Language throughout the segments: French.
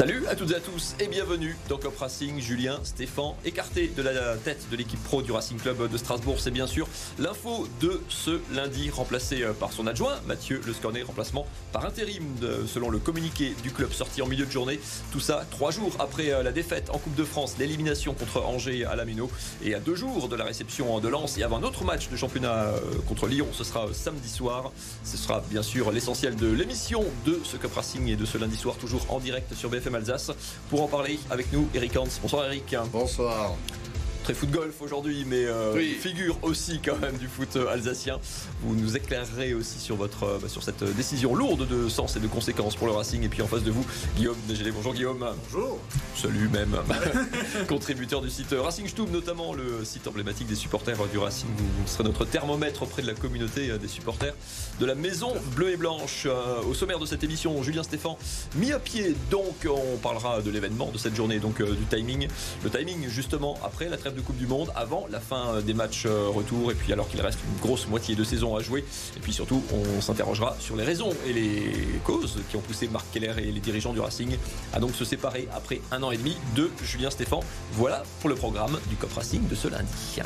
Salut à toutes et à tous et bienvenue dans Cop Racing. Julien Stéphane, écarté de la tête de l'équipe pro du Racing Club de Strasbourg, c'est bien sûr l'info de ce lundi, remplacé euh, par son adjoint Mathieu Le Scornet, remplacement par intérim selon le communiqué du club sorti en milieu de journée. Tout ça trois jours après euh, la défaite en Coupe de France, l'élimination contre Angers à la et à deux jours de la réception de Lens et avant un autre match de championnat euh, contre Lyon. Ce sera samedi soir. Ce sera bien sûr l'essentiel de l'émission de ce Cup Racing et de ce lundi soir, toujours en direct sur BFM Alsace. Pour en parler avec nous, Eric Hans. Bonsoir Eric. Bonsoir très foot golf aujourd'hui, mais euh, figure aussi quand même du foot euh, alsacien. Vous nous éclairerez aussi sur votre euh, bah, sur cette décision lourde de sens et de conséquences pour le Racing. Et puis en face de vous, Guillaume Dégélé. Bonjour Guillaume. Bonjour. Salut même. Contributeur du site Racing Stube, notamment le site emblématique des supporters du Racing. Vous serez notre thermomètre auprès de la communauté des supporters de la Maison Bleue et Blanche. Au sommaire de cette émission, Julien Stéphan mis à pied. Donc on parlera de l'événement de cette journée, donc du timing. Le timing justement après la trêve de Coupe du Monde avant la fin euh, des matchs euh, retour et puis alors qu'il reste une grosse moitié de saison à jouer. Et puis surtout, on s'interrogera sur les raisons et les causes qui ont poussé Marc Keller et les dirigeants du Racing à donc se séparer après un an et demi de Julien Stéphan. Voilà pour le programme du COP Racing de ce lundi.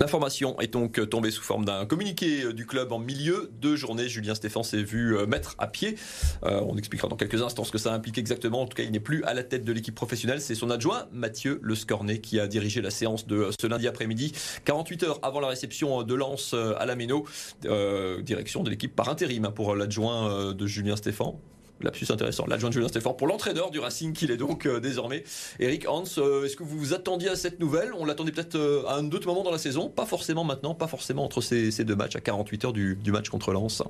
L'information est donc tombée sous forme d'un communiqué du club en milieu de journée. Julien Stéphane s'est vu euh, mettre à pied. Euh, on expliquera dans quelques instants ce que ça implique exactement. En tout cas, il n'est plus à la tête de l'équipe professionnelle. C'est son adjoint, Mathieu Le Scornet, qui a dirigé la séance de ce lundi après-midi, 48 heures avant la réception de Lens à la Méno. Euh, direction de l'équipe par intérim hein, pour l'adjoint de Julien Stéphane. Lapsus intéressant. L'adjoint de Julien Stéphane pour l'entraîneur du Racing qu'il est donc euh, désormais. Eric Hans, euh, est-ce que vous vous attendiez à cette nouvelle? On l'attendait peut-être euh, à un autre moment dans la saison, pas forcément maintenant, pas forcément entre ces, deux matchs à 48 heures du, match contre Lens.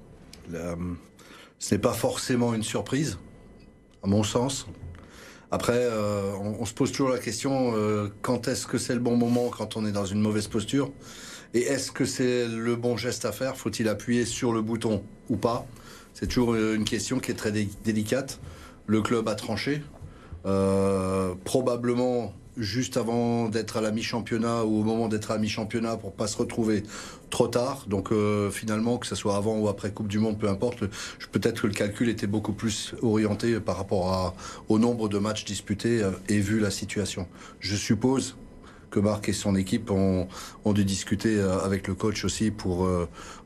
ce n'est pas forcément une surprise, à mon sens. Après, on, se pose toujours la question quand est-ce que c'est le bon moment quand on est dans une mauvaise posture? Et est-ce que c'est le bon geste à faire? Faut-il appuyer sur le bouton ou pas? C'est toujours une question qui est très délicate. Le club a tranché. Euh, probablement juste avant d'être à la mi-championnat ou au moment d'être à la mi-championnat pour pas se retrouver trop tard. Donc euh, finalement, que ce soit avant ou après Coupe du Monde, peu importe, peut-être que le calcul était beaucoup plus orienté par rapport au nombre de matchs disputés euh, et vu la situation. Je suppose que Marc et son équipe ont, ont dû discuter avec le coach aussi pour,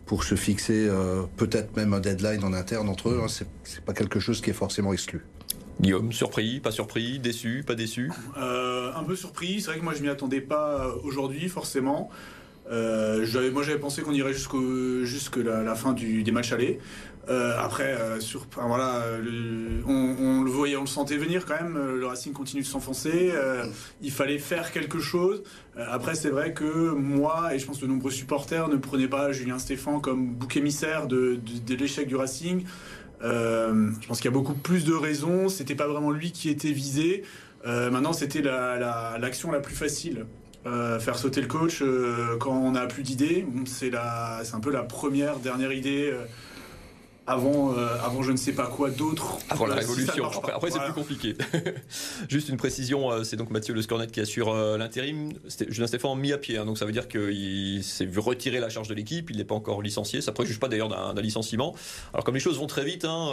pour se fixer euh, peut-être même un deadline en interne entre eux. Hein. C'est pas quelque chose qui est forcément exclu. Guillaume, surpris, pas surpris, déçu, pas déçu? Euh, Un peu surpris. C'est vrai que moi je m'y attendais pas aujourd'hui forcément. Euh, moi j'avais pensé qu'on irait jusqu'à la, fin du, des matchs allés. Euh, après, euh, on, le voyait, on le sentait venir quand même. Le Racing continue de s'enfoncer. il fallait faire quelque chose. après, c'est vrai que moi et je pense de nombreux supporters ne prenaient pas Julien Stéphan comme bouc émissaire de, l'échec du Racing. je pense qu'il y a beaucoup plus de raisons. C'était pas vraiment lui qui était visé. maintenant, c'était l'action la, plus facile. Faire sauter le coach quand on n'a plus d'idées. c'est un peu la première, dernière idée avant, euh, avant je ne sais pas quoi d'autre. Avant la révolution. après, c'est plus compliqué. Juste une précision, euh, c'est donc Mathieu Le Scornet qui assure euh, l'intérim. Julien Stéphane mis à pied, hein, donc ça veut dire qu'il s'est vu retirer la charge de l'équipe. Il n'est pas encore licencié. Ça ne préjuge pas d'ailleurs d'un licenciement. Alors comme les choses vont très vite, hein,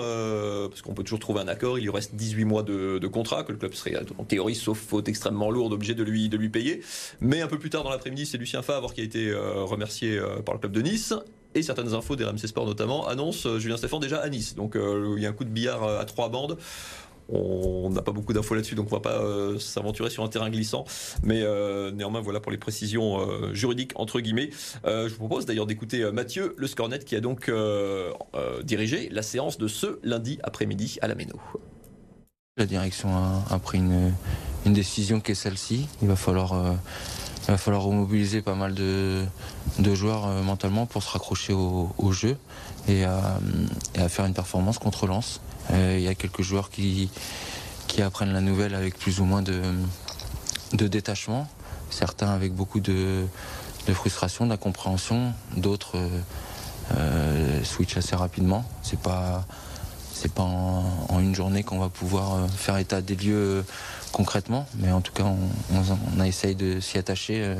parce qu'on peut toujours trouver un accord, il lui reste 18 mois de, contrat que le club serait en théorie, sauf faute extrêmement lourde, obligé de lui, de lui payer. Mais un peu plus tard dans l'après-midi, c'est Lucien Favre qui a été remercié par le club de Nice et certaines infos des RMC Sport notamment annoncent euh, Julien Stéphane déjà à Nice. Donc euh, il y a un coup de billard euh, à trois bandes. On n'a pas beaucoup d'infos là-dessus, donc on ne va pas s'aventurer sur un terrain glissant. Mais néanmoins, voilà pour les précisions juridiques, entre guillemets. je vous propose d'ailleurs d'écouter Mathieu Le Scornet, qui a donc dirigé la séance de ce lundi après-midi à la Méno. La direction a, pris une, une, décision qui est celle-ci. Il va falloir il va falloir remobiliser pas mal de, joueurs euh, mentalement pour se raccrocher au, jeu et à, faire une performance contre Lens. Euh, il y a quelques joueurs qui, apprennent la nouvelle avec plus ou moins de, détachement, certains avec beaucoup de, frustration, d'incompréhension, d'autres euh, switch assez rapidement. C'est pas pas en, une journée qu'on va pouvoir faire état des lieux concrètement, mais en tout cas, on, a essayé de s'y attacher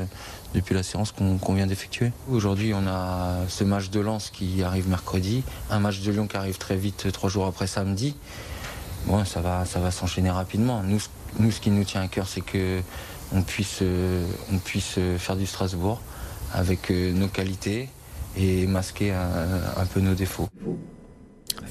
depuis la séance qu'on vient d'effectuer. Aujourd'hui, on a ce match de Lens qui arrive mercredi, un match de Lyon qui arrive très vite trois jours après samedi. Bon, ça va, ça va s'enchaîner rapidement. Nous, nous, ce qui nous tient à cœur, c'est que on puisse, on puisse faire du Strasbourg avec euh, nos qualités et masquer un peu nos défauts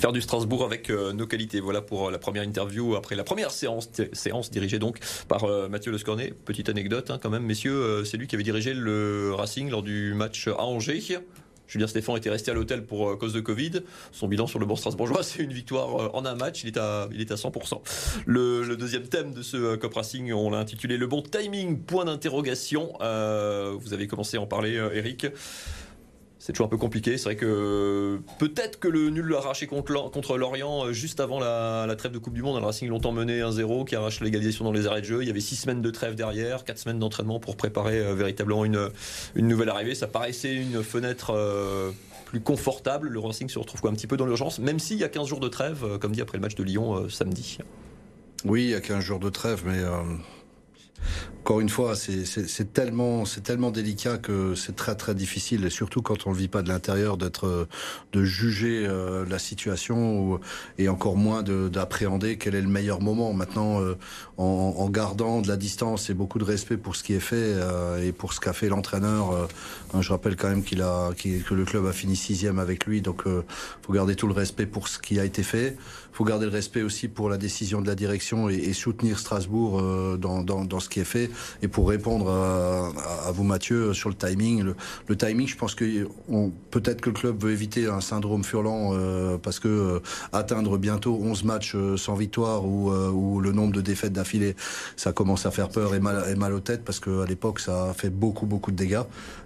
faire du Strasbourg avec euh, nos qualités. Voilà pour euh, la première interview après la première séance, séance dirigée donc par euh, Mathieu Lescornet. Petite anecdote hein, quand même, messieurs, c'est lui qui avait dirigé le Racing lors du match à Angers. Julien Stéphane était resté à l'hôtel pour cause de Covid. Son bilan sur le banc strasbourgeois, c'est une victoire en un match. Il est à, il est à 100%. Le, deuxième thème de ce Cop Racing, on l'a intitulé Le bon timing, point d'interrogation. vous avez commencé à en parler, Eric c'est toujours un peu compliqué. C'est vrai que peut-être que le nul arraché contre, Lorient euh, juste avant la, trêve de Coupe du Monde, le Racing longtemps mené 1-0, qui arrache l'égalisation dans les arrêts de jeu. Il y avait six semaines de trêve derrière, quatre semaines d'entraînement pour préparer euh, véritablement une, une nouvelle arrivée. Ça paraissait une fenêtre euh, plus confortable. Le Racing se retrouve quoi, un petit peu dans l'urgence, même s'il y a 15 jours de trêve, comme dit après le match de Lyon samedi. Oui, il y a 15 jours de trêve, mais encore une fois, c'est tellement, c'est tellement délicat que c'est très très difficile, et surtout quand on ne vit pas de l'intérieur, d'être, de juger euh, la situation et encore moins d'appréhender quel est le meilleur moment. Maintenant, euh, en, gardant de la distance et beaucoup de respect pour ce qui est fait euh, et pour ce qu'a fait l'entraîneur. Hein, je rappelle quand même qu'il a, que le club a fini sixième avec lui, donc faut garder tout le respect pour ce qui a été fait. Faut garder le respect aussi pour la décision de la direction et, et soutenir Strasbourg dans, dans, dans ce qui est fait. Et pour répondre à, vous, Mathieu, sur le timing, le, timing, je pense que peut-être que le club veut éviter un syndrome furlant euh, parce que euh, atteindre bientôt 11 matchs euh, sans victoire ou, le nombre de défaites d'affilée, ça commence à faire peur et mal, aux têtes parce qu'à l'époque, ça a fait beaucoup, beaucoup de dégâts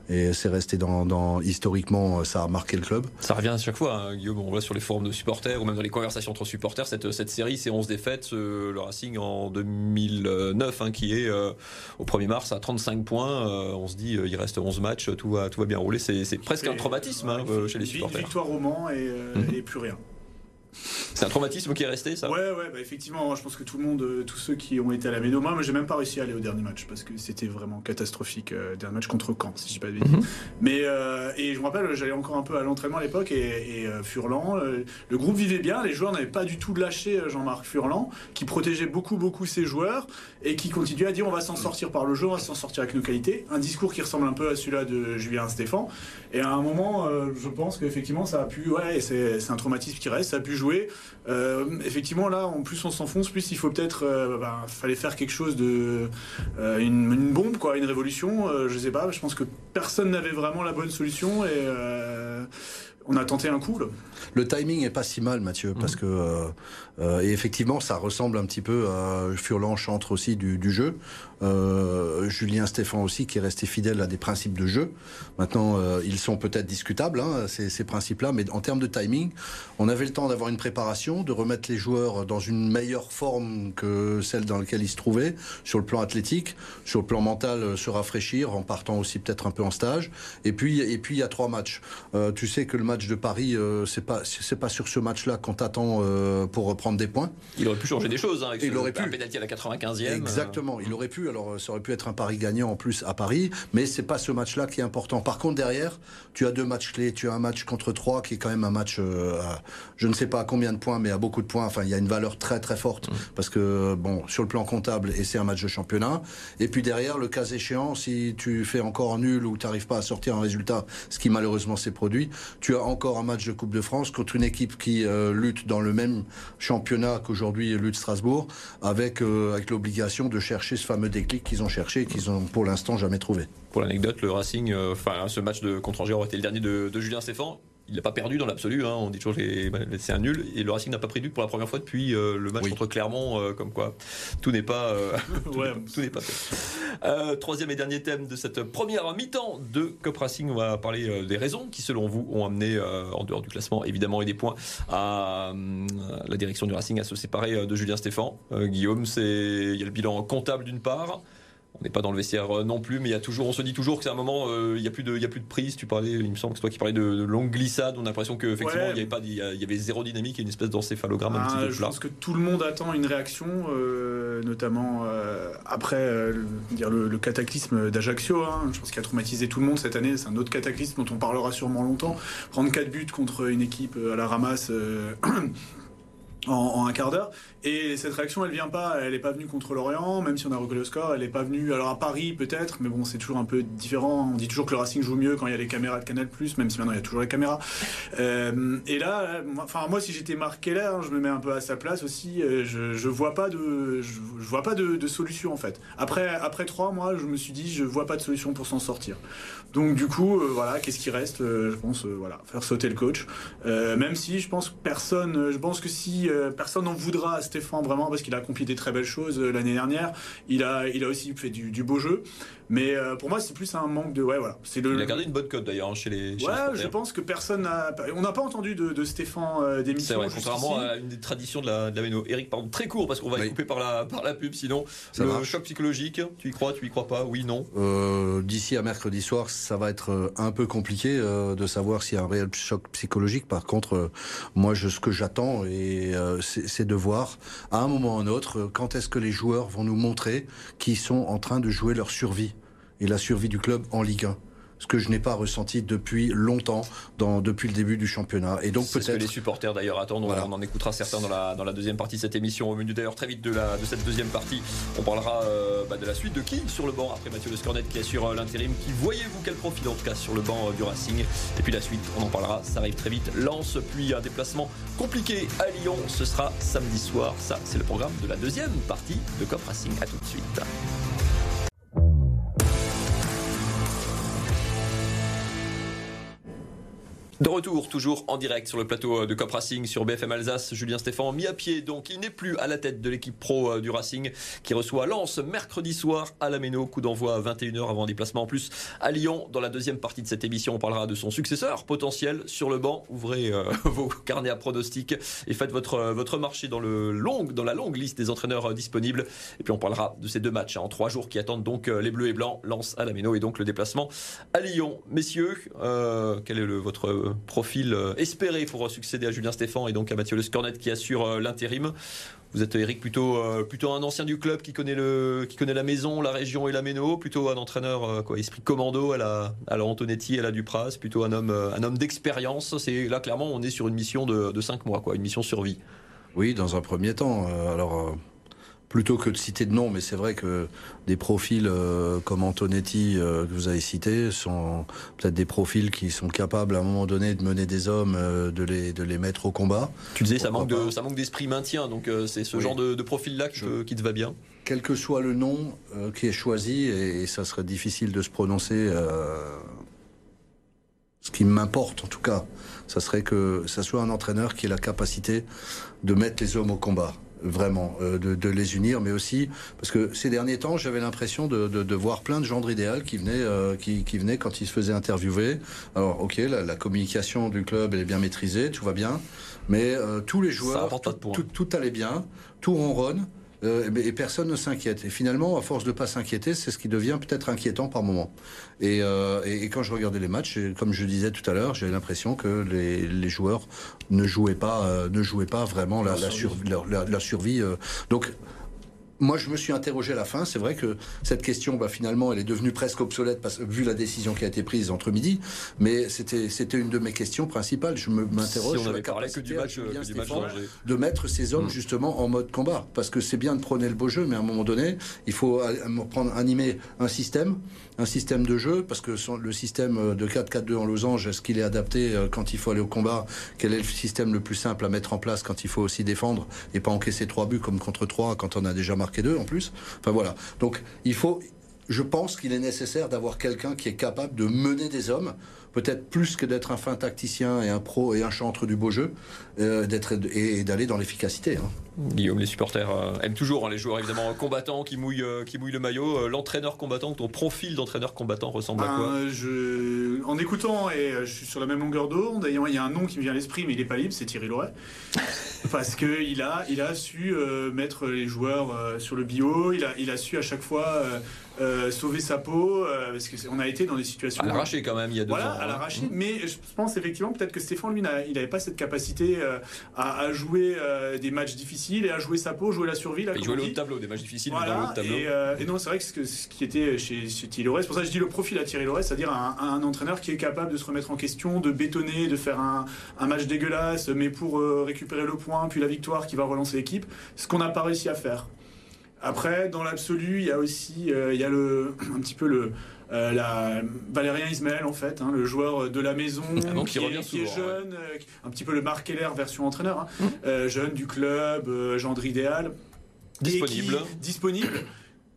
et c'est resté dans, historiquement ça a marqué le club. Ça revient à chaque fois, hein, Guillaume. On voit sur les forums de supporters ou même dans les conversations entre supporters cette, série, ces 11 défaites, le Racing en 2009 hein, qui est au 1er mars à 35 points. Euh, on se dit, euh, il reste 11 matchs, tout va, tout va bien rouler. C'est presque un traumatisme hein, chez les supporters. Victoire au Mans et, mhm. et plus rien. C'est un traumatisme qui est resté, ça? Ouais, ouais, bah effectivement, je pense que tout le monde, euh, tous ceux qui ont été à la Méno, moi, j'ai même pas réussi à aller au dernier match parce que c'était vraiment catastrophique. Euh, dernier match contre Caen, si je dis pas de bêtises. Mhm. Mais, euh, et je me rappelle, j'allais encore un peu à l'entraînement à l'époque et, Furlan, le groupe vivait bien, les joueurs n'avaient pas du tout lâché Jean-Marc Furlan, qui protégeait beaucoup, beaucoup ses joueurs et qui continuait à dire on va s'en sortir par le jeu, on va s'en sortir avec nos qualités. Un discours qui ressemble un peu à celui-là de Julien Stéphan. Et à un moment, je pense qu'effectivement, ça a pu, ouais, c'est un traumatisme qui reste, ça a pu jouer. Euh, effectivement, là, en plus on s'enfonce, plus il faut peut-être, euh, bah, fallait faire quelque chose de, euh, une, bombe, quoi, une révolution. je sais pas. Je pense que personne n'avait vraiment la bonne solution et on a tenté un coup. Le timing est pas si mal, Mathieu, parce mmh. que et effectivement, ça ressemble un petit peu à Furlan chantre aussi du, du jeu. Euh, Julien Stéphan aussi, qui est resté fidèle à des principes de jeu. Maintenant, euh, ils sont peut-être discutables, hein, ces, ces principes-là, mais en termes de timing, on avait le temps d'avoir une préparation, de remettre les joueurs dans une meilleure forme que celle dans laquelle ils se trouvaient, sur le plan athlétique, sur le plan mental, euh, se rafraîchir en partant aussi peut-être un peu en stage. Et puis, et puis il y a trois matchs. Euh, tu sais que le match de Paris, euh, c'est pas, c'est pas sur ce match-là qu'on t'attend euh, pour reprendre des points. Il aurait pu changer des choses, hein, avec il aurait pu. un pénalty à la 95e. Exactement, il aurait pu alors euh, ça aurait pu être un pari gagnant en plus à Paris, mais c'est pas ce match-là qui est important. Par contre, derrière, tu as deux matchs clés. Tu as un match contre trois qui est quand même un match, euh, je ne sais pas à combien de points, mais à beaucoup de points. Enfin, il y a une valeur très très forte mm. parce que bon, sur le plan comptable, et c'est un match de championnat. Et puis derrière, le cas échéant, si tu fais encore nul ou tu n'arrives pas à sortir un résultat, ce qui malheureusement s'est produit, tu as encore un match de Coupe de France contre une équipe qui euh, lutte dans le même championnat qu'aujourd'hui lutte Strasbourg, avec avec l'obligation de chercher ce fameux déclic qu'ils ont cherché et qu'ils ont pour l'instant jamais trouvé. Pour l'anecdote, le Racing, euh, enfin ce match de contre Angers aurait été le dernier de, Julien Stéphane il n'a pas perdu dans l'absolu. Hein. On dit toujours que c'est un nul. Et le Racing n'a pas pris de but pour la première fois depuis euh, le match contre Clermont. Euh, comme quoi, tout n'est pas, tout n'est pas fait. troisième et dernier thème de cette première mi-temps de Cop Racing. On va parler des raisons qui, selon vous, ont amené, en dehors du classement, évidemment, et des points, à la direction du Racing à se séparer de Julien Stéphan. Guillaume, c'est il y a le bilan comptable d'une part. On n'est pas dans le vestiaire euh, non plus, mais il y a toujours, on se dit toujours que c'est un moment, euh, il n'y a plus de, il y a plus de prise. Tu parlais, il me semble que c'est toi qui parlais de, de longue glissade. On a l'impression qu'effectivement, Ouais. il y avait pas, il y avait zéro dynamique et une espèce d'encéphalogramme un Ah, petit peu je plat. pense que tout le monde attend une réaction, euh, notamment euh, après le, dire le, le cataclysme d'Ajaccio. hein. Je pense qu'il a traumatisé tout le monde cette année. C'est un autre cataclysme dont on parlera sûrement longtemps. Prendre 4 buts contre une équipe à la ramasse. En, un quart d'heure et cette réaction elle vient pas elle est pas venue contre l'Orient même si on a reconnu le score elle est pas venue alors à Paris peut-être mais bon c'est toujours un peu différent on dit toujours que le Racing joue mieux quand il y a les caméras de Canal même si maintenant il y a toujours les caméras euh, et là, là, moi- enfin moi si j'étais Marc Keller, hein, je me mets un peu à sa place aussi. euh, je, je vois pas de, je, vois pas de, solution en fait. Après après trois mois, je me suis dit je vois pas de solution pour s'en sortir. Donc du coup, euh, voilà, qu'est-ce qui reste? Je pense voilà faire sauter le coach. Même si je pense personne, je pense que si euh, personne n'en voudra à Stéphane vraiment parce qu'il a accompli des très belles choses euh, l'année dernière. Il a aussi fait du beau jeu. Mais euh, pour moi, c'est plus un manque de ouais voilà. C'est le Il a gardé une bonne cote d'ailleurs hein, chez les. chez les Ouais, je pense que personne n'a. On n'a pas entendu de, de Stéphane euh, d'émission. C'est vrai, contrairement à une des traditions de la, de la Méno. Eric, pardon, très court parce qu'on va Oui. être coupé par la, par la pub sinon. Ça le marche. choc psychologique, tu y crois, tu y crois pas Oui, non? Euh, D'ici à mercredi soir, ça va être euh, un peu compliqué euh, de savoir s'il y a un réel choc psychologique. Par contre, euh, moi, je, ce que j'attends, et euh, c'est de voir à un moment ou à un autre quand est-ce que les joueurs vont nous montrer qu'ils sont en train de jouer leur survie et la survie du club en Ligue 1. Ce que je n'ai pas ressenti depuis longtemps, dans, depuis le début du championnat. Et donc C'est ce que les peut-être. supporters d'ailleurs attendent. On- Voilà. On en écoutera certains dans la, dans la deuxième partie de cette émission. Au menu d'ailleurs très vite de, la, de cette deuxième partie, on parlera euh, bah, de la suite de qui sur le banc après Mathieu Le Scornet qui assure euh, l'intérim. Qui voyez-vous quel profil en tout cas sur le banc euh, du Racing? Et puis la suite, on en parlera. Ça arrive très vite. Lance puis un déplacement compliqué à Lyon. Ce sera samedi soir. Ça, c'est le programme de la deuxième partie de Cop Racing. À tout de suite. De retour, toujours en direct sur le plateau euh, de Cop Racing sur BFM Alsace, Julien Stéphan mis à pied, donc il n'est plus à la tête de l'équipe pro euh, du Racing qui reçoit Lens mercredi soir à la Méno, coup d'envoi à 21h avant un déplacement en plus à Lyon. Dans la deuxième partie de cette émission, on parlera de son successeur potentiel sur le banc. Ouvrez euh, vos carnets à pronostics et faites votre, votre marché dans, le long, dans la longue liste des entraîneurs disponibles. Et puis on parlera de ces deux matchs hein, en trois jours qui attendent donc les Bleus et Blancs, Lens à la Méno et donc le déplacement à Lyon. Messieurs, quel est votre profil euh, espéré pour succéder à Julien Stéphan et donc à Mathieu Le Scornet qui assure euh, l'intérim Vous êtes Eric plutôt, euh, plutôt un ancien du club qui connaît, le, qui connaît la maison, la région et la Méno, plutôt un entraîneur quoi, esprit commando à la, à la Antonetti et à la Dupras, plutôt un homme, un homme d'expérience. C'est là clairement on est sur une mission de, de 5 mois, quoi, une mission survie. Oui, dans un premier temps. Alors, plutôt que de citer de noms, mais c'est vrai que des profils euh, comme Antonetti euh, que vous avez cités sont peut-être des profils qui sont capables à un moment donné de mener des hommes, euh, de, les, de les mettre au combat. Tu disais ça manque, de, ça manque d'esprit maintien, donc c'est ce Oui. genre de, de profil-là qui, qui te va bien. Quel que soit le nom euh, qui est choisi, et, et ça serait difficile de se prononcer, euh, ce qui m'importe en tout cas, ça serait que ça soit un entraîneur qui ait la capacité de mettre les hommes au combat. Vraiment, euh, de, de les unir, mais aussi parce que ces derniers temps, j'avais l'impression de, de, de voir plein de gens idéal qui venaient, euh, qui, qui venaient quand ils se faisaient interviewer. Alors, ok, la, la communication du club elle est bien maîtrisée, tout va bien, mais euh, tous les joueurs, de tout, tout allait bien, tout ronronne. Euh, et personne ne s'inquiète. Et finalement, à force de pas s'inquiéter, c'est ce qui devient peut-être inquiétant par moment. Et, euh, et, et quand je regardais les matchs, comme je disais tout à l'heure, j'avais l'impression que les, les joueurs ne jouaient pas, euh, ne jouaient pas vraiment la, la, sur- leur- la- la survie. Donc moi, je me suis interrogé à la fin. C'est vrai que cette question, bah, finalement, elle est devenue presque obsolète parce, vu la décision qui a été prise entre midi. Mais c'était, c'était une de mes questions principales. Je me, m'interroge Si sur la que capacité du match, Julien que du match Stéphane d'Angers. de mettre ces hommes Mm. justement en mode combat. Parce que c'est bien de prôner le beau jeu, mais à un moment donné, il faut euh, prendre, animer un système, un système de jeu, parce que le système euh, de 4-4-2 en losange, est-ce qu'il est adapté euh, quand il faut aller au combat? Quel est le système le plus simple à mettre en place quand il faut aussi défendre et pas encaisser trois buts comme contre trois quand on a déjà marqué deux en plus? Enfin voilà. Donc il faut, je pense qu'il est nécessaire d'avoir quelqu'un qui est capable de mener des hommes peut-être plus que d'être un fin tacticien et un pro et un chantre du beau jeu, euh, d'être et, d'aller dans l'efficacité. Hein. Guillaume, les supporters euh, aiment toujours hein, les joueurs évidemment combattants qui mouillent, euh, qui mouillent le maillot. L'entraîneur combattant, ton profil d'entraîneur combattant ressemble à quoi? Je... En écoutant, et je suis sur la même longueur d'onde, il y a un nom qui me vient à l'esprit, mais il n'est pas libre, c'est Thierry Loret. Parce qu'il a, il a su mettre les joueurs sur le bio, il a, il a su à chaque fois euh, sauver sa peau, euh, parce qu'on a été dans des situations. À l'arraché quand même, il y a deux voilà, ans. à hein. l'arraché, mais je pense effectivement peut-être que Stéphane, lui, il n'avait pas cette capacité euh, à, jouer des matchs difficiles et à jouer sa peau, jouer la survie. Là, il jouait le haut tableau, des matchs difficiles, voilà, tableau. Et, non, c'est vrai que ce, qui était chez, Thierry Loret, c'est pour ça que je dis le profil à Thierry Loret, c'est-à-dire un, entraîneur qui est capable de se remettre en question, de bétonner, de faire un, un match dégueulasse, mais pour récupérer le point, puis la victoire qui va relancer l'équipe, ce qu'on n'a pas réussi à faire. Après, dans l'absolu, il y a aussi euh, il y a le, un petit peu le, euh, la, Valérien Ismaël, en fait, hein, le joueur de la maison, ah qui, est, jeune, euh, un petit peu le Marc Keller version entraîneur, hein. mmh. jeune du club, gendre idéal. Disponible. disponible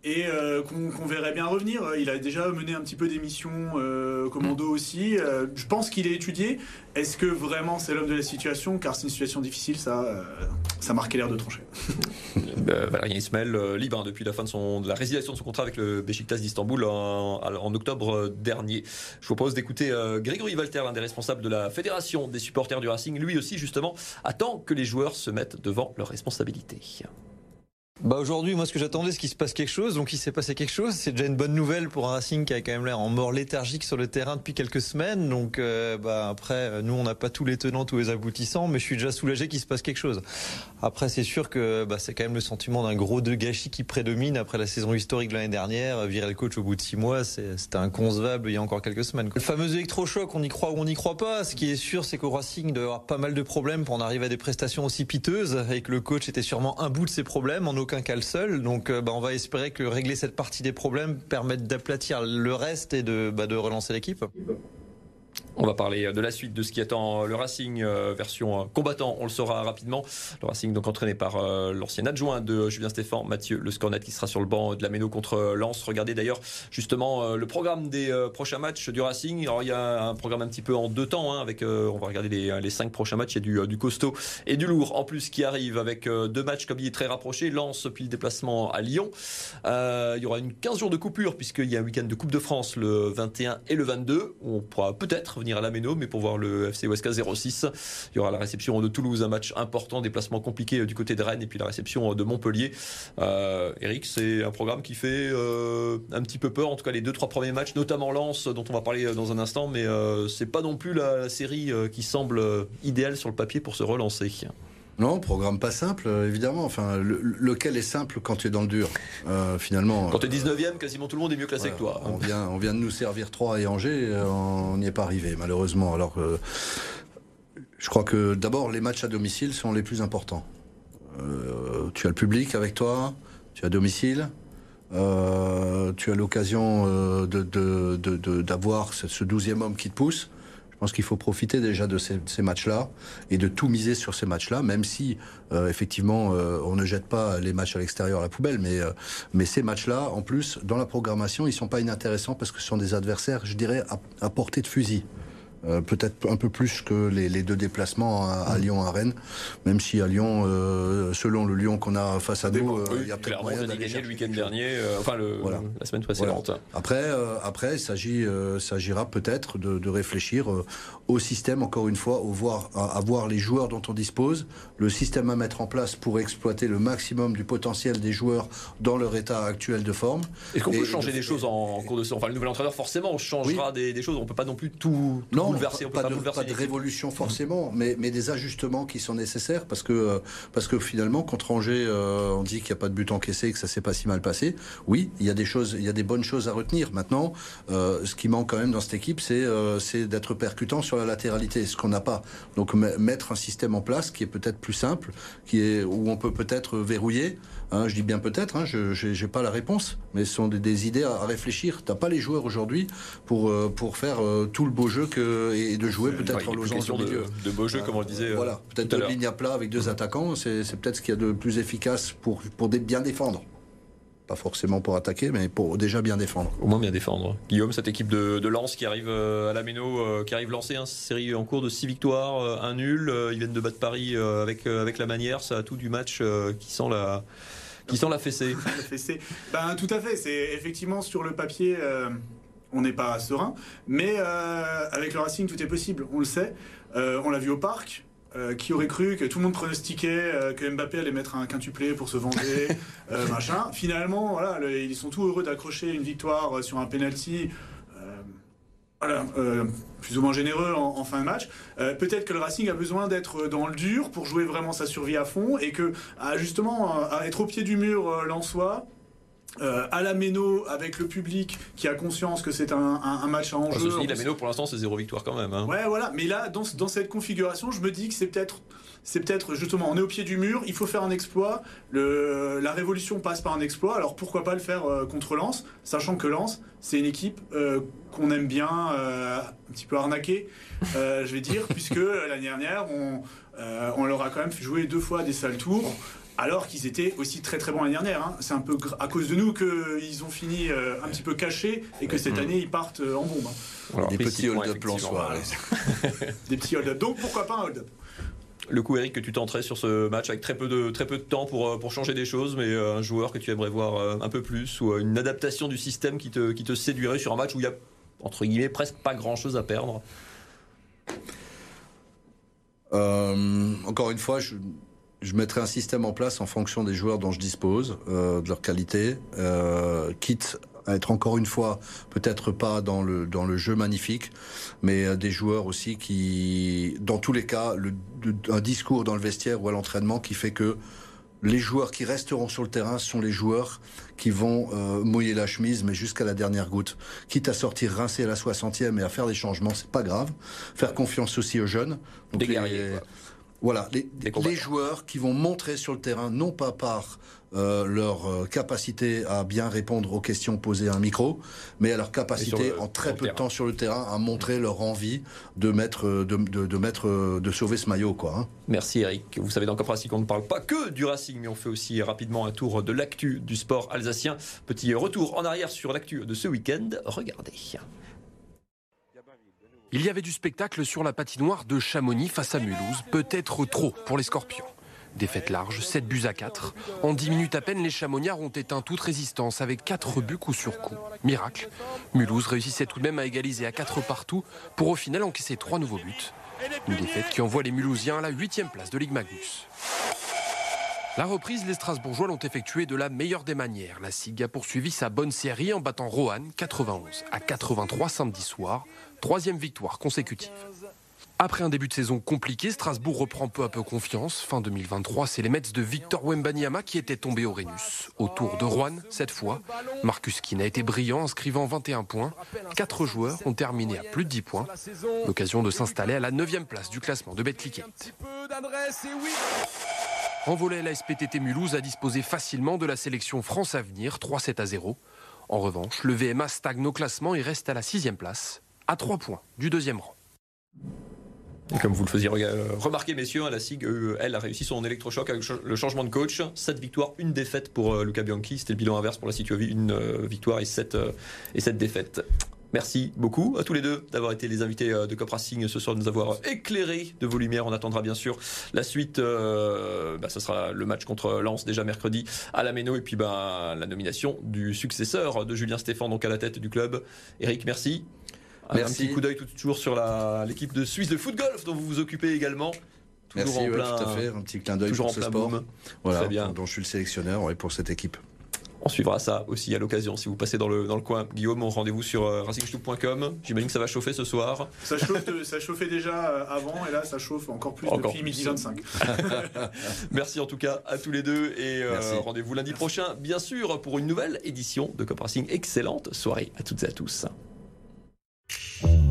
et euh, qu'on verrait bien revenir. Il a déjà mené un petit peu d'émissions euh, commando mm. aussi. Euh, je pense qu'il est étudié. Est-ce que vraiment c'est l'homme de la situation? Car c'est une situation difficile, ça, ça marquait l'air de trancher. Valérien Ismaël, libre hein, depuis la fin de, son, la résiliation de son contrat avec le Besiktas d'Istanbul en, en, octobre dernier. Je vous propose d'écouter Grégory Walter, l'un des responsables de la fédération des supporters du Racing. Lui aussi, justement, attend que les joueurs se mettent devant leurs responsabilités. Bah aujourd'hui, moi, ce que j'attendais, c'est qu'il se passe quelque chose. Donc, il s'est passé quelque chose. C'est déjà une bonne nouvelle pour un Racing qui a quand même l'air en mort léthargique sur le terrain depuis quelques semaines. Donc, euh, bah après, nous, on n'a pas tous les tenants, tous les aboutissants, mais je suis déjà soulagé qu'il se passe quelque chose. Après, c'est sûr que bah, c'est quand même le sentiment d'un gros de gâchis qui prédomine après la saison historique de l'année dernière. Virer le coach au bout de six mois, c'était inconcevable il y a encore quelques semaines. Le fameux électrochoc, on y croit ou on n'y croit pas. Ce qui est sûr, c'est qu'au Racing, il doit y avoir pas mal de problèmes pour en arriver à des prestations aussi piteuses et que le coach était sûrement un bout de ses problèmes. Donc euh, bah, on va espérer que régler cette partie des problèmes permette d'aplatir le reste et de, bah, de relancer l'équipe. On va parler de la suite de ce qui attend le Racing euh, version euh, combattant. On le saura rapidement. Le Racing donc entraîné par euh, l'ancien adjoint de Julien Stéphan, Mathieu Le Scornet, qui sera sur le banc de la Méno contre Lens. Regardez d'ailleurs justement le programme des prochains matchs du Racing. Alors il y a un programme un petit peu en deux temps. Hein, avec, on va regarder les, cinq prochains matchs. Il y a du, costaud et du lourd en plus qui arrive avec deux matchs comme il est très rapproché. Lens puis le déplacement à Lyon. il y aura une 15 jours de coupure puisqu'il y a un week-end de Coupe de France le 21 et le 22. On pourra peut-être venir à la Méno, mais pour voir le FC Huesca 06. Il y aura la réception de Toulouse, un match important, déplacement compliqué euh, du côté de Rennes, et puis la réception euh, de Montpellier. Euh, Eric, c'est un programme qui fait un petit peu peur, en tout cas les deux trois premiers matchs, notamment Lens, dont on va parler dans un instant, mais c'est pas non plus la, série qui semble idéale sur le papier pour se relancer. Non, programme pas simple, évidemment. Enfin, lequel est simple quand tu es dans le dur, finalement. Quand tu es 19e, quasiment tout le monde est mieux classé que toi. On vient, on vient de nous servir 3 et Angers, on n'y est pas arrivé, malheureusement. Alors, je crois que d'abord, les matchs à domicile sont les plus importants. tu as le public avec toi, tu as domicile. tu as l'occasion d'avoir ce douzième homme qui te pousse. Je pense qu'il faut profiter déjà de ces, matchs-là et de tout miser sur ces matchs-là, même si euh, effectivement euh, on ne jette pas les matchs à l'extérieur à la poubelle, mais euh, mais ces matchs-là, en plus, dans la programmation, ils sont pas inintéressants parce que ce sont des adversaires, je dirais, à portée de fusil. Euh, peut-être un peu plus que les, deux déplacements à, mm. Lyon, à Rennes, même si à Lyon, euh, selon le Lyon qu'on a face à nous, euh, il y a peut-être moyen d'aller gagner le week-end dernier, enfin le, la semaine précédente. Après, après, il s'agit, s'agira peut-être de, réfléchir au système, encore une fois, au voir, à, voir les joueurs dont on dispose, le système à mettre en place pour exploiter le maximum du potentiel des joueurs dans leur état actuel de forme. Est-ce qu'on peut changer des choses en cours de saison? Enfin, le nouvel entraîneur, forcément, on changera des, choses. On peut pas non plus tout, tout pas, de, révolution forcément, mais, mais, des ajustements qui sont nécessaires parce que, euh, parce que finalement, contre Angers, euh, on dit qu'il n'y a pas de but encaissé et que ça s'est pas si mal passé. Oui, il y a des choses, il y a des bonnes choses à retenir. Maintenant, euh, ce qui manque quand même dans cette équipe, c'est c'est d'être percutant sur la latéralité, ce qu'on n'a pas. Donc mettre un système en place qui est peut-être plus simple, qui est où on peut peut-être verrouiller. Hein, je dis bien peut-être, hein, je n'ai pas la réponse, mais ce sont des, idées à, réfléchir. Tu n'as pas les joueurs aujourd'hui pour, pour faire tout le beau jeu que, et de jouer peut-être en logeant de, milieu. de beau jeu, comme on le disait. Voilà, euh, peut-être de ligne à plat avec deux attaquants, c'est peut-être ce qu'il y a de plus efficace pour, pour bien défendre. Pas forcément pour attaquer, mais pour déjà bien défendre. Au moins bien défendre. Guillaume, cette équipe de, de Lens qui arrive à la Méno, qui arrive lancée, hein, série en cours de 6 victoires, un nul. Ils viennent de battre Paris avec, avec la manière. Ça a tout du match qui sent la, qui sent la fessée. la fessée. Ben, tout à fait. C'est effectivement sur le papier on n'est pas serein. Mais euh, avec le Racing, tout est possible, on le sait. Euh, on l'a vu au parc. Euh, qui aurait cru que tout le monde pronostiquait que Mbappé allait mettre un quintuplé pour se venger, machin. Finalement, voilà, ils sont tout heureux d'accrocher une victoire sur un penalty. voilà, plus ou moins généreux en, fin de match. Peut-être que le Racing a besoin d'être dans le dur pour jouer vraiment sa survie à fond et que, justement, à être au pied du mur l'Ansois, euh, à la Méno avec le public qui a conscience que c'est un, match à enjeu. la Méno pour l'instant c'est zéro victoire quand même. Hein. Ouais voilà, mais là dans, cette configuration je me dis que c'est peut-être c'est peut-être justement on est au pied du mur, il faut faire un exploit. la révolution passe par un exploit, alors pourquoi pas le faire euh, contre Lens, sachant que Lens c'est une équipe euh, qu'on aime bien un petit peu arnaquer, je vais dire, puisque l'année dernière on, on leur a quand même fait jouer deux fois des sales tours alors qu'ils étaient aussi très très bons l'année dernière. Hein. C'est un peu à cause de nous qu'ils ont fini euh, un petit peu cachés et que cette mm. année ils partent euh, en bombe. Hein. des petits hold-up soir. des petits hold-up. Donc pourquoi pas un hold-up? Le coup, Eric, que tu tenterais sur ce match avec très peu de, très peu de temps pour, euh, pour changer des choses, mais un joueur que tu aimerais voir un peu plus ou une adaptation du système qui te, qui te séduirait sur un match où il y a, entre guillemets, presque pas grand chose à perdre? Encore une fois, je, je mettrai un système en place en fonction des joueurs dont je dispose, euh, de leur qualité, euh, quitte à être encore une fois peut-être pas dans le dans le jeu magnifique, mais euh, des joueurs aussi qui, dans tous les cas, le, un discours dans le vestiaire ou à l'entraînement qui fait que les joueurs qui resteront sur le terrain sont les joueurs qui vont euh, mouiller la chemise, mais jusqu'à la dernière goutte. Quitte à sortir rincé à la 60e et à faire des changements, c'est pas grave. Faire confiance aussi aux jeunes. Donc des guerriers. Voilà, les, les, joueurs qui vont montrer sur le terrain, non pas par euh, leur euh, capacité à bien répondre aux questions posées à un micro, mais à leur capacité en très peu de temps sur le terrain à montrer leur envie de mettre, euh, de, de, mettre, de sauver ce maillot, quoi. Hein. Merci Eric. Vous savez dans Cop Racing, on ne parle pas que du Racing, mais on fait aussi rapidement un tour de l'actu du sport alsacien. Petit retour en arrière sur l'actu de ce week-end. Regardez. Il y avait du spectacle sur la patinoire de Chamonix face à Mulhouse, peut-être trop pour les Scorpions. Défaite large, 7 buts à 4. En 10 minutes à peine, les Chamonniards ont éteint toute résistance avec 4 buts coup sur coup. Miracle. Mulhouse réussissait tout de même à égaliser à 4 partout pour au final encaisser 3 nouveaux buts. Une défaite qui envoie les Mulhousiens à la 8 place de Ligue Magnus. La reprise, les Strasbourgeois l'ont effectuée de la meilleure des manières. La SIG a poursuivi sa bonne série en battant Roanne 91 à 83 samedi soir Troisième victoire consécutive. Après un début de saison compliqué, Strasbourg reprend peu à peu confiance. Fin 2023, c'est les Mets de Victor Wembanyama qui étaient tombés au Rhenus. Autour de Rouen, cette fois, Marcus Keane a été brillant, inscrivant 21 points. Quatre joueurs ont terminé à plus de 10 points. L'occasion de s'installer à la 9 place du classement de Betclic. En volet, la SPTT Mulhouse a disposé facilement de la sélection France Avenir, 3-7 à 0. En revanche, le VMA stagne au classement et reste à la 6 place à 3 points du deuxième rang. Comme vous le faisiez remarquer, messieurs, hein, la SIG, euh, elle, a réussi son électrochoc avec le changement de coach. 7 victoires, une défaite pour euh, Luca Bianchi. C'était le bilan inverse pour la Cituovi, une euh, victoire et 7, et 7 défaites. Merci beaucoup à tous les deux d'avoir été les invités de Cop Racing ce soir, de nous avoir éclairé de vos lumières. On attendra bien sûr la suite. bah, ce sera le match contre Lens déjà mercredi à la Méno et puis bah, la nomination du successeur de Julien Stéphane donc à la tête du club. Eric, merci. Un petit coup d'œil toujours sur l'équipe de Suisse de foot golf dont vous vous occupez également. Toujours Merci, en plein, tout à fait. Un petit clin d'œil pour ce sport. Voilà, bien. dont je suis le sélectionneur et pour cette équipe. On suivra ça aussi à l'occasion si vous passez dans le, dans le coin. Guillaume, on rendez-vous sur euh, J'imagine que ça va chauffer ce soir. Ça, ça chauffait déjà euh, avant et là ça chauffe encore plus depuis midi 25. Merci en tout cas à tous les deux et euh, rendez-vous lundi prochain, bien sûr, pour une nouvelle édition de Cop Racing. Excellente soirée à toutes et à tous. Mm-hmm.